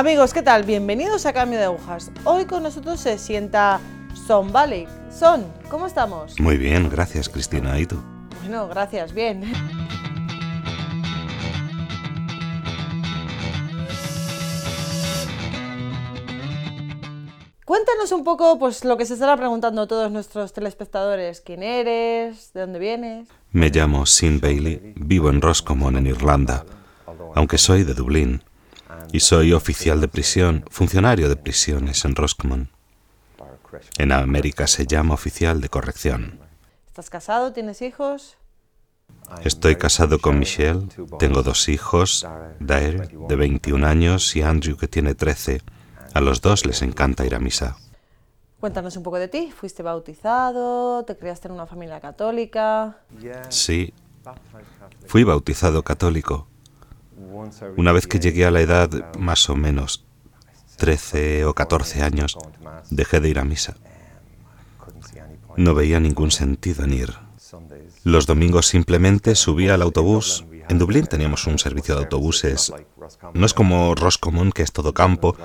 Amigos, ¿qué tal? Bienvenidos a Cambio de Agujas. Hoy con nosotros se sienta Son Valley. Son, ¿cómo estamos? Muy bien, gracias Cristina. ¿Y tú? Bueno, gracias, bien. Cuéntanos un poco pues lo que se estará preguntando todos nuestros telespectadores. ¿Quién eres? ¿De dónde vienes? Me llamo Sin Bailey, vivo en Roscommon, en Irlanda, aunque soy de Dublín y soy oficial de prisión, funcionario de prisiones en Roscommon. En América se llama oficial de corrección. ¿Estás casado? ¿Tienes hijos? Estoy casado con Michelle, tengo dos hijos, Daire, de 21 años, y Andrew, que tiene 13. A los dos les encanta ir a misa. Cuéntanos un poco de ti. ¿Fuiste bautizado? ¿Te criaste en una familia católica? Sí, fui bautizado católico. Una vez que llegué a la edad más o menos 13 o 14 años, dejé de ir a misa. No veía ningún sentido en ir. Los domingos simplemente subía al autobús. En Dublín teníamos un servicio de autobuses. No es como Roscommon, que es todo campo.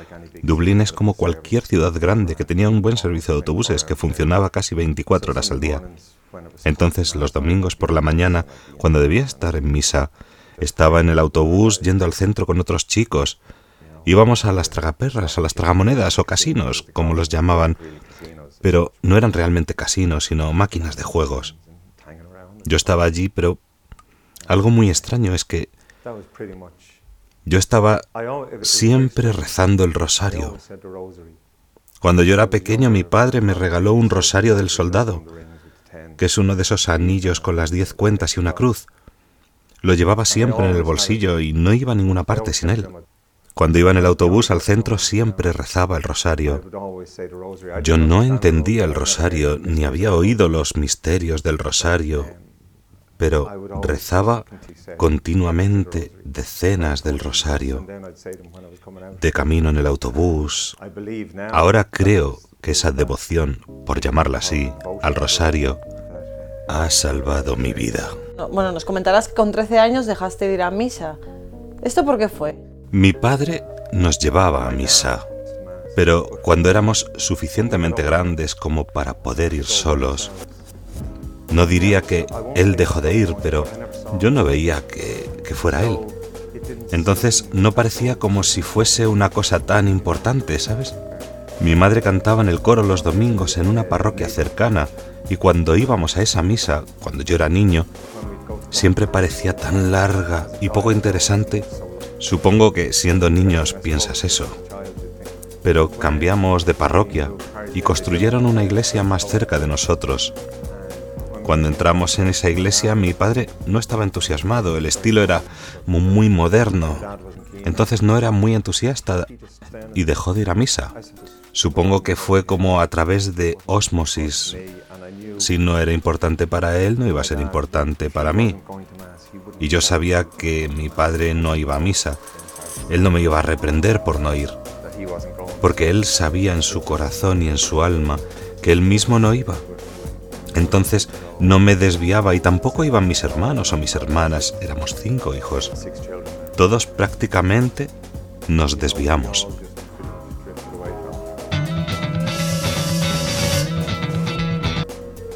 Dublín es como cualquier ciudad grande que tenía un buen servicio de autobuses que funcionaba casi 24 horas al día. Entonces, los domingos por la mañana, cuando debía estar en misa, estaba en el autobús yendo al centro con otros chicos. Íbamos a las tragaperras, a las tragamonedas o casinos, como los llamaban, pero no eran realmente casinos, sino máquinas de juegos. Yo estaba allí, pero algo muy extraño es que yo estaba siempre rezando el rosario. Cuando yo era pequeño mi padre me regaló un rosario del soldado, que es uno de esos anillos con las diez cuentas y una cruz. Lo llevaba siempre en el bolsillo y no iba a ninguna parte sin él. Cuando iba en el autobús al centro siempre rezaba el rosario. Yo no entendía el rosario ni había oído los misterios del rosario, pero rezaba continuamente decenas del rosario. De camino en el autobús. Ahora creo que esa devoción, por llamarla así, al rosario, ha salvado mi vida. Bueno, nos comentarás que con 13 años dejaste de ir a misa. ¿Esto por qué fue? Mi padre nos llevaba a misa, pero cuando éramos suficientemente grandes como para poder ir solos, no diría que él dejó de ir, pero yo no veía que, que fuera él. Entonces no parecía como si fuese una cosa tan importante, ¿sabes? Mi madre cantaba en el coro los domingos en una parroquia cercana y cuando íbamos a esa misa, cuando yo era niño, siempre parecía tan larga y poco interesante. Supongo que siendo niños piensas eso. Pero cambiamos de parroquia y construyeron una iglesia más cerca de nosotros. Cuando entramos en esa iglesia mi padre no estaba entusiasmado, el estilo era muy moderno. Entonces no era muy entusiasta y dejó de ir a misa. Supongo que fue como a través de osmosis si no era importante para él, no iba a ser importante para mí. Y yo sabía que mi padre no iba a misa. Él no me iba a reprender por no ir. Porque él sabía en su corazón y en su alma que él mismo no iba. Entonces no me desviaba y tampoco iban mis hermanos o mis hermanas. Éramos cinco hijos. Todos prácticamente nos desviamos.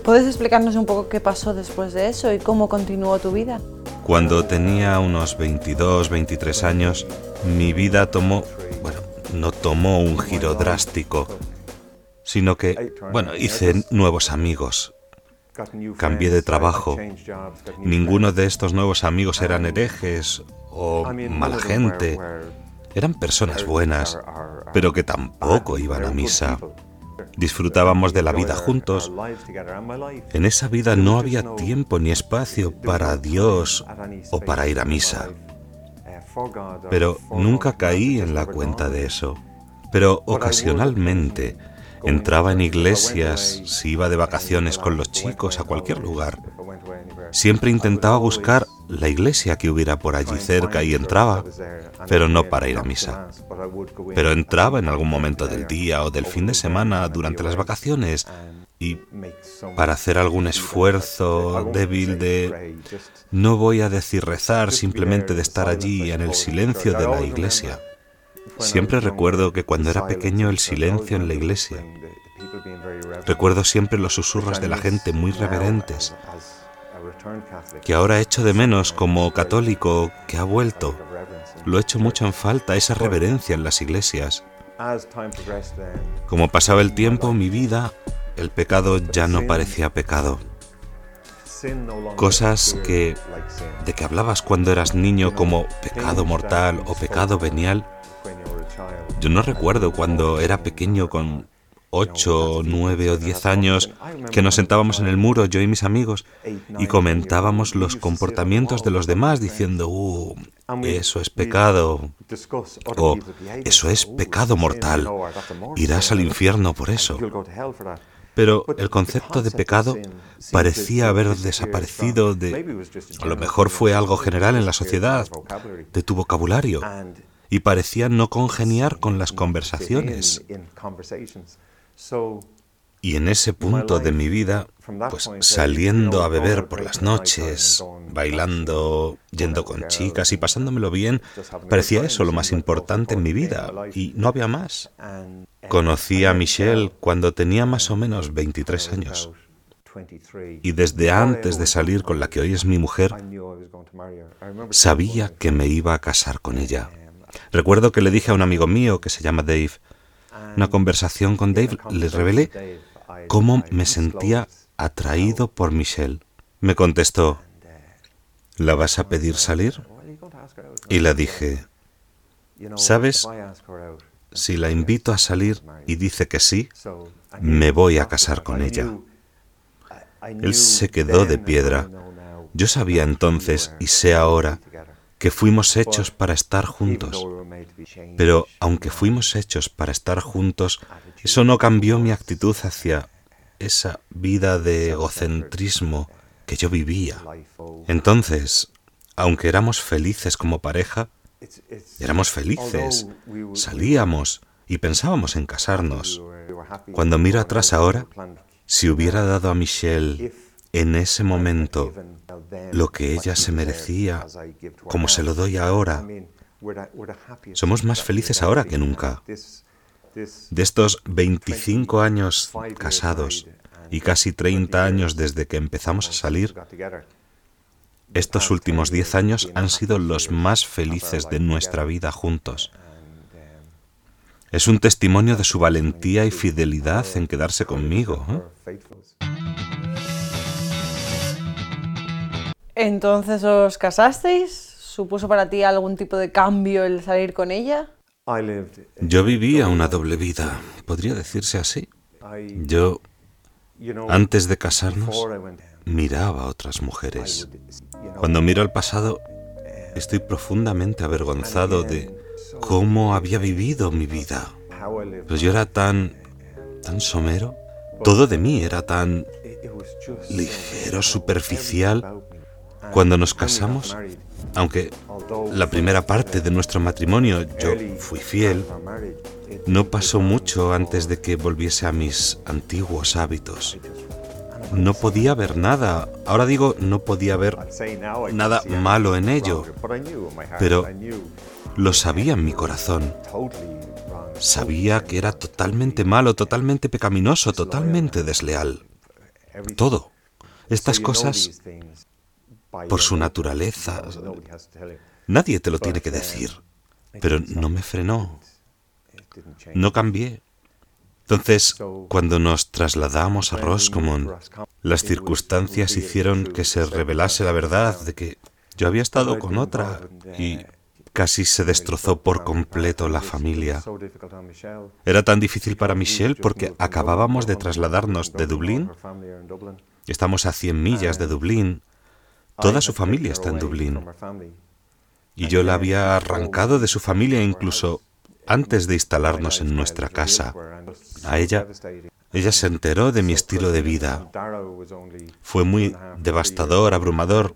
¿Puedes explicarnos un poco qué pasó después de eso y cómo continuó tu vida? Cuando tenía unos 22, 23 años, mi vida tomó, bueno, no tomó un giro drástico, sino que, bueno, hice nuevos amigos. Cambié de trabajo. Ninguno de estos nuevos amigos eran herejes o mala gente. Eran personas buenas, pero que tampoco iban a misa. Disfrutábamos de la vida juntos. En esa vida no había tiempo ni espacio para Dios o para ir a misa. Pero nunca caí en la cuenta de eso. Pero ocasionalmente entraba en iglesias, si iba de vacaciones con los chicos a cualquier lugar. Siempre intentaba buscar la iglesia que hubiera por allí cerca y entraba, pero no para ir a misa. Pero entraba en algún momento del día o del fin de semana durante las vacaciones y para hacer algún esfuerzo débil de, no voy a decir rezar, simplemente de estar allí en el silencio de la iglesia. Siempre recuerdo que cuando era pequeño el silencio en la iglesia. Recuerdo siempre los susurros de la gente muy reverentes, que ahora echo de menos como católico que ha vuelto. Lo echo mucho en falta, esa reverencia en las iglesias. Como pasaba el tiempo, mi vida, el pecado ya no parecía pecado. Cosas que de que hablabas cuando eras niño como pecado mortal o pecado venial, yo no recuerdo cuando era pequeño con 8, 9 o 10 años que nos sentábamos en el muro, yo y mis amigos, y comentábamos los comportamientos de los demás diciendo, uh, eso es pecado, o eso es pecado mortal, irás al infierno por eso. Pero el concepto de pecado parecía haber desaparecido de... A lo mejor fue algo general en la sociedad, de tu vocabulario, y parecía no congeniar con las conversaciones. Y en ese punto de mi vida, pues saliendo a beber por las noches, bailando, yendo con chicas y pasándomelo bien, parecía eso lo más importante en mi vida y no había más. Conocí a Michelle cuando tenía más o menos 23 años. Y desde antes de salir con la que hoy es mi mujer, sabía que me iba a casar con ella. Recuerdo que le dije a un amigo mío que se llama Dave, una conversación con Dave, le revelé cómo me sentía atraído por Michelle. Me contestó, ¿la vas a pedir salir? Y le dije, ¿sabes? Si la invito a salir y dice que sí, me voy a casar con ella. Él se quedó de piedra. Yo sabía entonces y sé ahora que fuimos hechos para estar juntos. Pero aunque fuimos hechos para estar juntos, eso no cambió mi actitud hacia esa vida de egocentrismo que yo vivía. Entonces, aunque éramos felices como pareja, éramos felices, salíamos y pensábamos en casarnos. Cuando miro atrás ahora, si hubiera dado a Michelle en ese momento lo que ella se merecía, como se lo doy ahora. Somos más felices ahora que nunca. De estos 25 años casados y casi 30 años desde que empezamos a salir, estos últimos 10 años han sido los más felices de nuestra vida juntos. Es un testimonio de su valentía y fidelidad en quedarse conmigo. ¿eh? Entonces os casasteis. ¿Supuso para ti algún tipo de cambio el salir con ella? Yo vivía una doble vida, podría decirse así. Yo, antes de casarnos, miraba a otras mujeres. Cuando miro al pasado, estoy profundamente avergonzado de cómo había vivido mi vida. Pero yo era tan, tan somero. Todo de mí era tan ligero, superficial. Cuando nos casamos, aunque la primera parte de nuestro matrimonio yo fui fiel, no pasó mucho antes de que volviese a mis antiguos hábitos. No podía ver nada, ahora digo no podía ver nada malo en ello, pero lo sabía en mi corazón. Sabía que era totalmente malo, totalmente pecaminoso, totalmente desleal. Todo. Estas cosas por su naturaleza. Nadie te lo tiene que decir, pero no me frenó, no cambié. Entonces, cuando nos trasladamos a Roscommon, las circunstancias hicieron que se revelase la verdad de que yo había estado con otra y casi se destrozó por completo la familia. Era tan difícil para Michelle porque acabábamos de trasladarnos de Dublín. Estamos a 100 millas de Dublín Toda su familia está en Dublín. Y yo la había arrancado de su familia incluso antes de instalarnos en nuestra casa. A ella, ella se enteró de mi estilo de vida. Fue muy devastador, abrumador.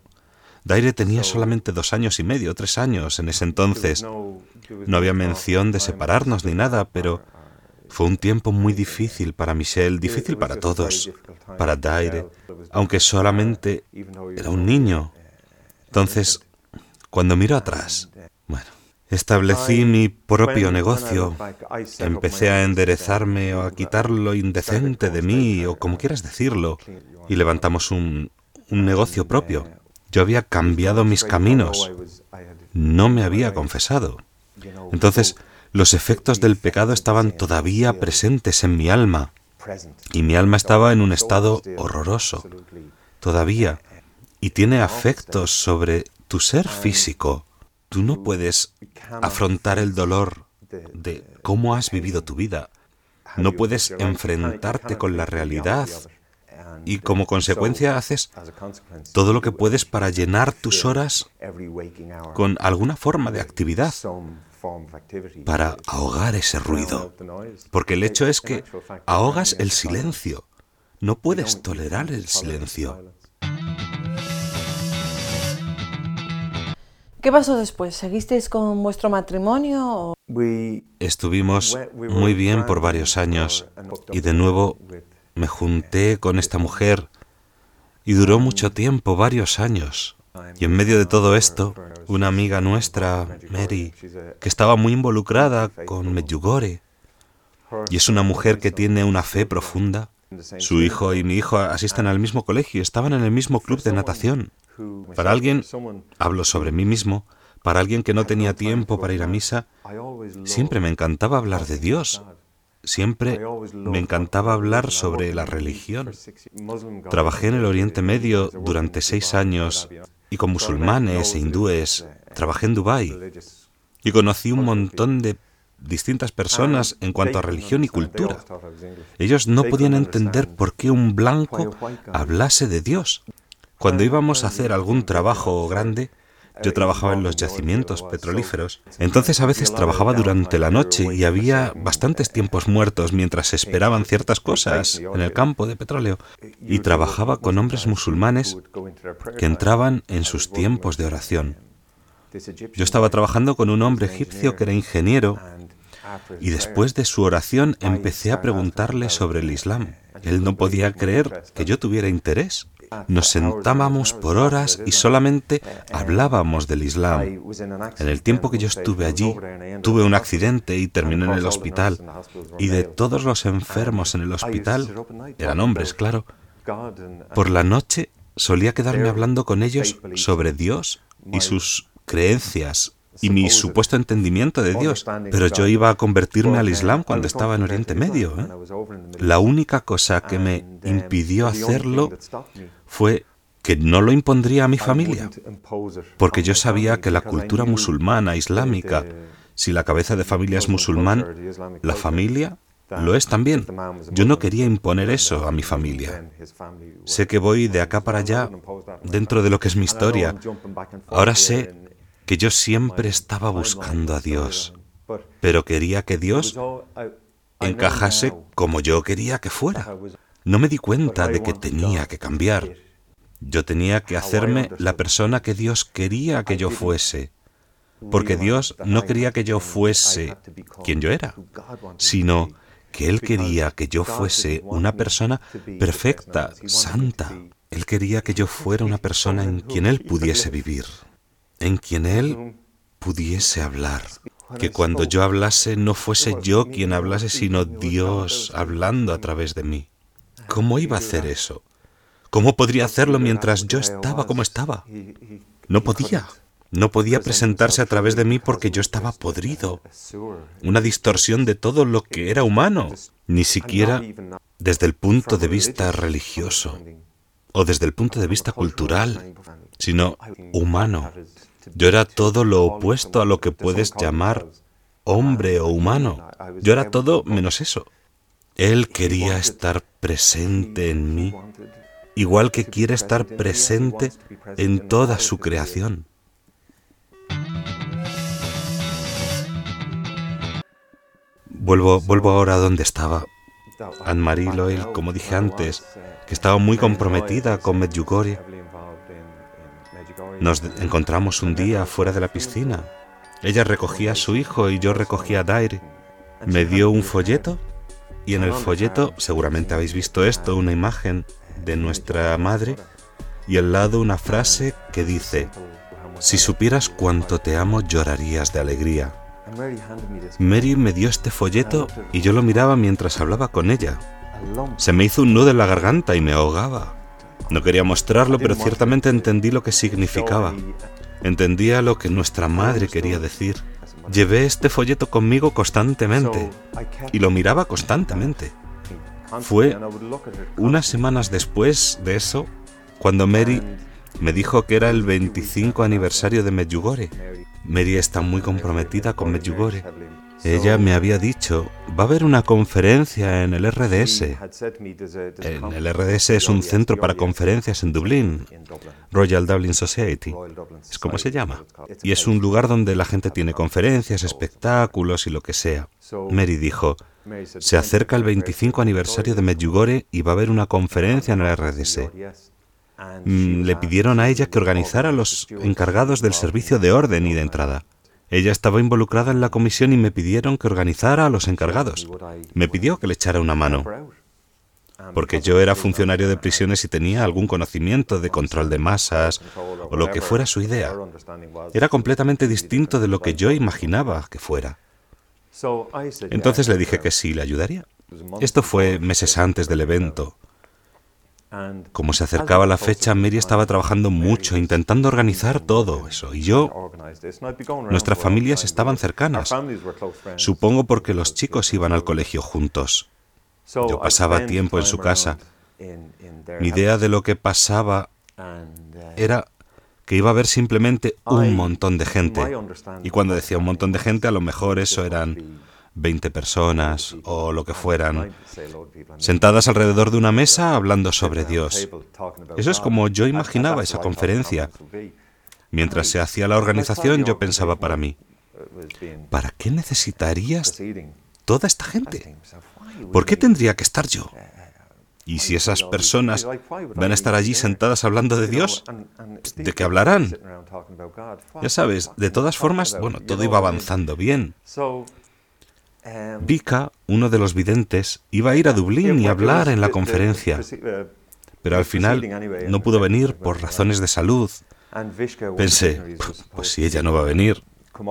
Daire tenía solamente dos años y medio, tres años en ese entonces. No había mención de separarnos ni nada, pero fue un tiempo muy difícil para Michelle, difícil para todos, para Daire, aunque solamente era un niño. Entonces, cuando miro atrás, bueno, Establecí mi propio negocio, empecé a enderezarme o a quitar lo indecente de mí, o como quieras decirlo, y levantamos un, un negocio propio. Yo había cambiado mis caminos, no me había confesado. Entonces, los efectos del pecado estaban todavía presentes en mi alma, y mi alma estaba en un estado horroroso, todavía, y tiene afectos sobre tu ser físico. Tú no puedes afrontar el dolor de cómo has vivido tu vida. No puedes enfrentarte con la realidad y como consecuencia haces todo lo que puedes para llenar tus horas con alguna forma de actividad para ahogar ese ruido. Porque el hecho es que ahogas el silencio. No puedes tolerar el silencio. ¿Qué pasó después? ¿Seguisteis con vuestro matrimonio? Estuvimos muy bien por varios años y de nuevo me junté con esta mujer y duró mucho tiempo, varios años. Y en medio de todo esto, una amiga nuestra, Mary, que estaba muy involucrada con Medjugorje, y es una mujer que tiene una fe profunda. Su hijo y mi hijo asisten al mismo colegio, estaban en el mismo club de natación. Para alguien, hablo sobre mí mismo, para alguien que no tenía tiempo para ir a misa, siempre me encantaba hablar de Dios. Siempre me encantaba hablar sobre la religión. Trabajé en el Oriente Medio durante seis años y con musulmanes e hindúes. Trabajé en Dubái y conocí un montón de distintas personas en cuanto a religión y cultura. Ellos no podían entender por qué un blanco hablase de Dios. Cuando íbamos a hacer algún trabajo grande, yo trabajaba en los yacimientos petrolíferos, entonces a veces trabajaba durante la noche y había bastantes tiempos muertos mientras esperaban ciertas cosas en el campo de petróleo. Y trabajaba con hombres musulmanes que entraban en sus tiempos de oración. Yo estaba trabajando con un hombre egipcio que era ingeniero y después de su oración empecé a preguntarle sobre el Islam. Él no podía creer que yo tuviera interés. Nos sentábamos por horas y solamente hablábamos del Islam. En el tiempo que yo estuve allí, tuve un accidente y terminé en el hospital. Y de todos los enfermos en el hospital, eran hombres, claro, por la noche solía quedarme hablando con ellos sobre Dios y sus creencias y mi supuesto entendimiento de Dios, pero yo iba a convertirme al Islam cuando estaba en Oriente Medio. ¿eh? La única cosa que me impidió hacerlo fue que no lo impondría a mi familia, porque yo sabía que la cultura musulmana, islámica, si la cabeza de familia es musulmán, la familia lo es también. Yo no quería imponer eso a mi familia. Sé que voy de acá para allá dentro de lo que es mi historia. Ahora sé que yo siempre estaba buscando a Dios, pero quería que Dios encajase como yo quería que fuera. No me di cuenta de que tenía que cambiar. Yo tenía que hacerme la persona que Dios quería que yo fuese, porque Dios no quería que yo fuese quien yo era, sino que Él quería que yo fuese una persona perfecta, santa. Él quería que yo fuera una persona en quien Él pudiese vivir en quien Él pudiese hablar. Que cuando yo hablase no fuese yo quien hablase, sino Dios hablando a través de mí. ¿Cómo iba a hacer eso? ¿Cómo podría hacerlo mientras yo estaba como estaba? No podía. No podía presentarse a través de mí porque yo estaba podrido. Una distorsión de todo lo que era humano, ni siquiera desde el punto de vista religioso o desde el punto de vista cultural, sino humano. Yo era todo lo opuesto a lo que puedes llamar hombre o humano. Yo era todo menos eso. Él quería estar presente en mí, igual que quiere estar presente en toda su creación. Vuelvo, vuelvo ahora a donde estaba. Anne-Marie Loyal, como dije antes, que estaba muy comprometida con Medjugorje, nos encontramos un día fuera de la piscina. Ella recogía a su hijo y yo recogía a Daire. Me dio un folleto y en el folleto, seguramente habéis visto esto, una imagen de nuestra madre y al lado una frase que dice, Si supieras cuánto te amo, llorarías de alegría. Mary me dio este folleto y yo lo miraba mientras hablaba con ella. Se me hizo un nudo en la garganta y me ahogaba. No quería mostrarlo, pero ciertamente entendí lo que significaba. Entendía lo que nuestra madre quería decir. Llevé este folleto conmigo constantemente y lo miraba constantemente. Fue unas semanas después de eso cuando Mary me dijo que era el 25 aniversario de Medjugorje. Mary está muy comprometida con Medjugorje. Ella me había dicho, va a haber una conferencia en el RDS. En el RDS es un centro para conferencias en Dublín, Royal Dublin Society, es como se llama. Y es un lugar donde la gente tiene conferencias, espectáculos y lo que sea. Mary dijo, se acerca el 25 aniversario de Medjugorje y va a haber una conferencia en el RDS. Mm, le pidieron a ella que organizara a los encargados del servicio de orden y de entrada. Ella estaba involucrada en la comisión y me pidieron que organizara a los encargados. Me pidió que le echara una mano. Porque yo era funcionario de prisiones y tenía algún conocimiento de control de masas o lo que fuera su idea. Era completamente distinto de lo que yo imaginaba que fuera. Entonces le dije que sí, le ayudaría. Esto fue meses antes del evento. Como se acercaba la fecha, Mary estaba trabajando mucho, intentando organizar todo eso. Y yo, nuestras familias estaban cercanas. Supongo porque los chicos iban al colegio juntos. Yo pasaba tiempo en su casa. Mi idea de lo que pasaba era que iba a haber simplemente un montón de gente. Y cuando decía un montón de gente, a lo mejor eso eran 20 personas o lo que fueran, sentadas alrededor de una mesa hablando sobre Dios. Eso es como yo imaginaba esa conferencia. Mientras se hacía la organización, yo pensaba para mí, ¿para qué necesitarías toda esta gente? ¿Por qué tendría que estar yo? Y si esas personas van a estar allí sentadas hablando de Dios, ¿de qué hablarán? Ya sabes, de todas formas, bueno, todo iba avanzando bien. Vika, uno de los videntes, iba a ir a Dublín y hablar en la conferencia, pero al final no pudo venir por razones de salud. Pensé, pues si ella no va a venir,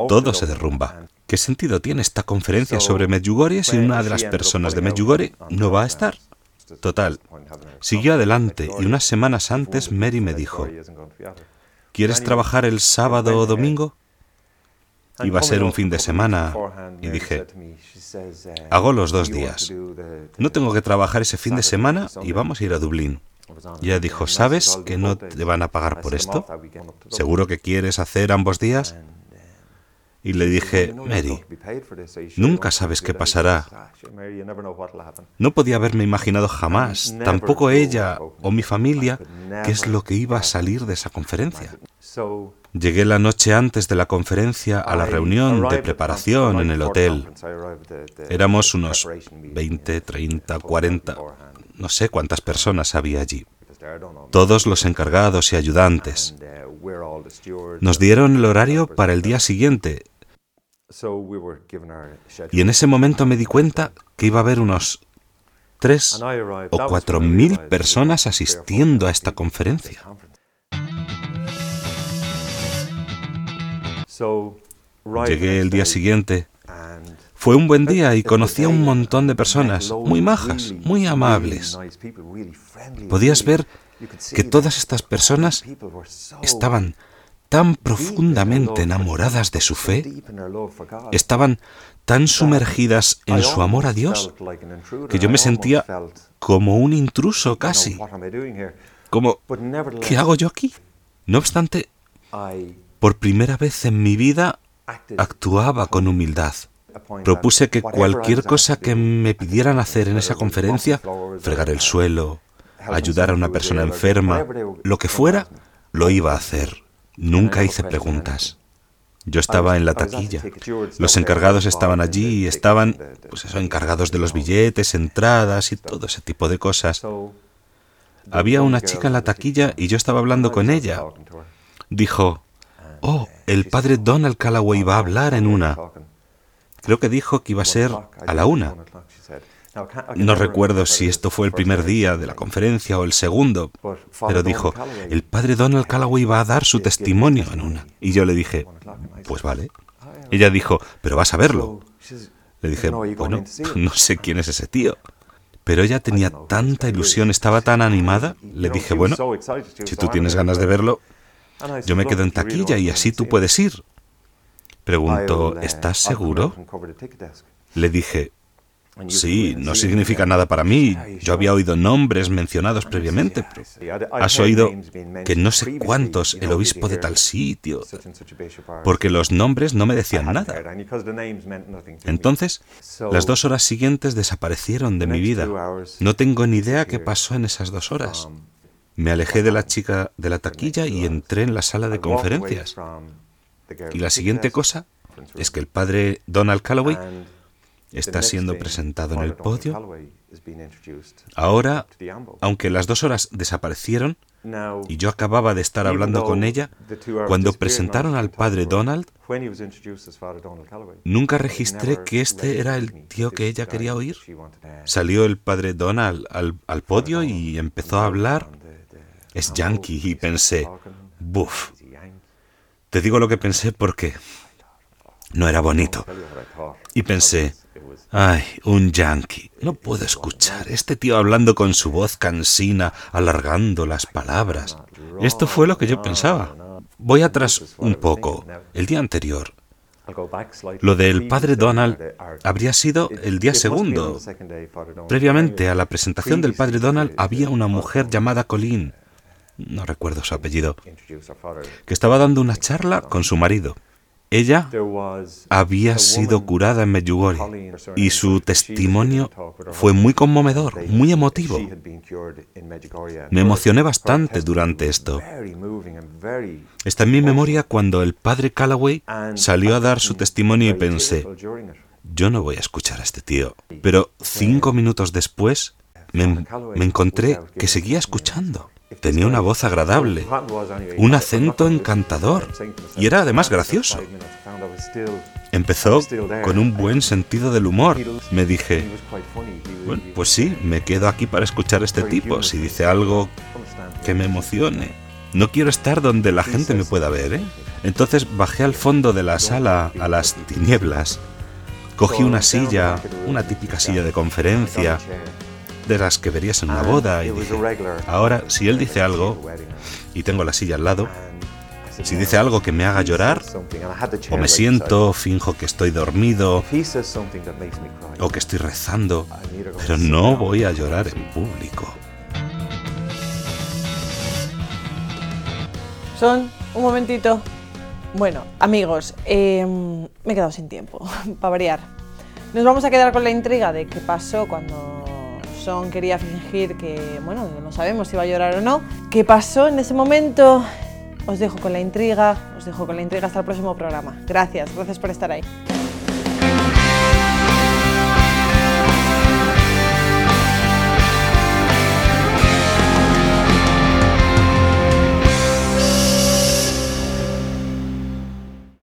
todo se derrumba. ¿Qué sentido tiene esta conferencia sobre Medjugorje si una de las personas de Medjugorje no va a estar? Total, siguió adelante y unas semanas antes Mary me dijo, ¿quieres trabajar el sábado o domingo? Iba a ser un fin de semana y dije, hago los dos días. No tengo que trabajar ese fin de semana y vamos a ir a Dublín. Y ella dijo, ¿sabes que no te van a pagar por esto? ¿Seguro que quieres hacer ambos días? Y le dije, Mary, nunca sabes qué pasará. No podía haberme imaginado jamás, tampoco ella o mi familia, qué es lo que iba a salir de esa conferencia. Llegué la noche antes de la conferencia a la reunión de preparación en el hotel. Éramos unos 20, 30, 40, no sé cuántas personas había allí. Todos los encargados y ayudantes. Nos dieron el horario para el día siguiente y en ese momento me di cuenta que iba a haber unos tres o cuatro mil personas asistiendo a esta conferencia. Llegué el día siguiente. Fue un buen día y conocí a un montón de personas, muy majas, muy amables. Podías ver que todas estas personas estaban tan profundamente enamoradas de su fe, estaban tan sumergidas en su amor a Dios, que yo me sentía como un intruso casi, como, ¿qué hago yo aquí? No obstante, por primera vez en mi vida actuaba con humildad. Propuse que cualquier cosa que me pidieran hacer en esa conferencia, fregar el suelo, ayudar a una persona enferma, lo que fuera, lo iba a hacer. Nunca hice preguntas. Yo estaba en la taquilla. Los encargados estaban allí y estaban, pues eso, encargados de los billetes, entradas y todo ese tipo de cosas. Había una chica en la taquilla y yo estaba hablando con ella. Dijo, oh, el padre Donald Callaway va a hablar en una. Creo que dijo que iba a ser a la una. No recuerdo si esto fue el primer día de la conferencia o el segundo, pero dijo, el padre Donald Calloway va a dar su testimonio en una. Y yo le dije, pues vale. Ella dijo, pero vas a verlo. Le dije, bueno, no sé quién es ese tío. Pero ella tenía tanta ilusión, estaba tan animada, le dije, bueno, si tú tienes ganas de verlo, yo me quedo en taquilla y así tú puedes ir. Preguntó, ¿estás seguro? Le dije, Sí, no significa nada para mí. Yo había oído nombres mencionados previamente. has oído que no sé cuántos, el obispo de tal sitio, porque los nombres no me decían nada. Entonces, las dos horas siguientes desaparecieron de mi vida. No tengo ni idea qué pasó en esas dos horas. Me alejé de la chica de la taquilla y entré en la sala de conferencias. Y la siguiente cosa es que el padre Donald Calloway está siendo presentado en el podio. Ahora, aunque las dos horas desaparecieron y yo acababa de estar hablando con ella, cuando presentaron al padre Donald, nunca registré que este era el tío que ella quería oír. Salió el padre Donald al, al podio y empezó a hablar. Es yankee y pensé, buf. Te digo lo que pensé porque no era bonito. Y pensé, Ay, un yankee. No puedo escuchar. Este tío hablando con su voz cansina, alargando las palabras. Esto fue lo que yo pensaba. Voy atrás un poco. El día anterior. Lo del padre Donald habría sido el día segundo. Previamente a la presentación del padre Donald había una mujer llamada Colleen, no recuerdo su apellido, que estaba dando una charla con su marido. Ella había sido curada en Medjugorje y su testimonio fue muy conmovedor, muy emotivo. Me emocioné bastante durante esto. Está en mi memoria cuando el padre Callaway salió a dar su testimonio y pensé, yo no voy a escuchar a este tío. Pero cinco minutos después me, me encontré que seguía escuchando. Tenía una voz agradable, un acento encantador y era además gracioso. Empezó con un buen sentido del humor. Me dije, bueno, pues sí, me quedo aquí para escuchar a este tipo. Si dice algo que me emocione. No quiero estar donde la gente me pueda ver, ¿eh? Entonces bajé al fondo de la sala a las tinieblas. Cogí una silla, una típica silla de conferencia, de las que verías en una boda y dije, ahora si él dice algo y tengo la silla al lado, si dice algo que me haga llorar, o me siento, finjo que estoy dormido, o que estoy rezando, pero no voy a llorar en público. Son, un momentito. Bueno, amigos, em, me he quedado sin tiempo, para variar. Nos vamos a quedar con la intriga de qué pasó cuando quería fingir que, bueno, no sabemos si va a llorar o no. ¿Qué pasó en ese momento? Os dejo con la intriga, os dejo con la intriga hasta el próximo programa. Gracias, gracias por estar ahí.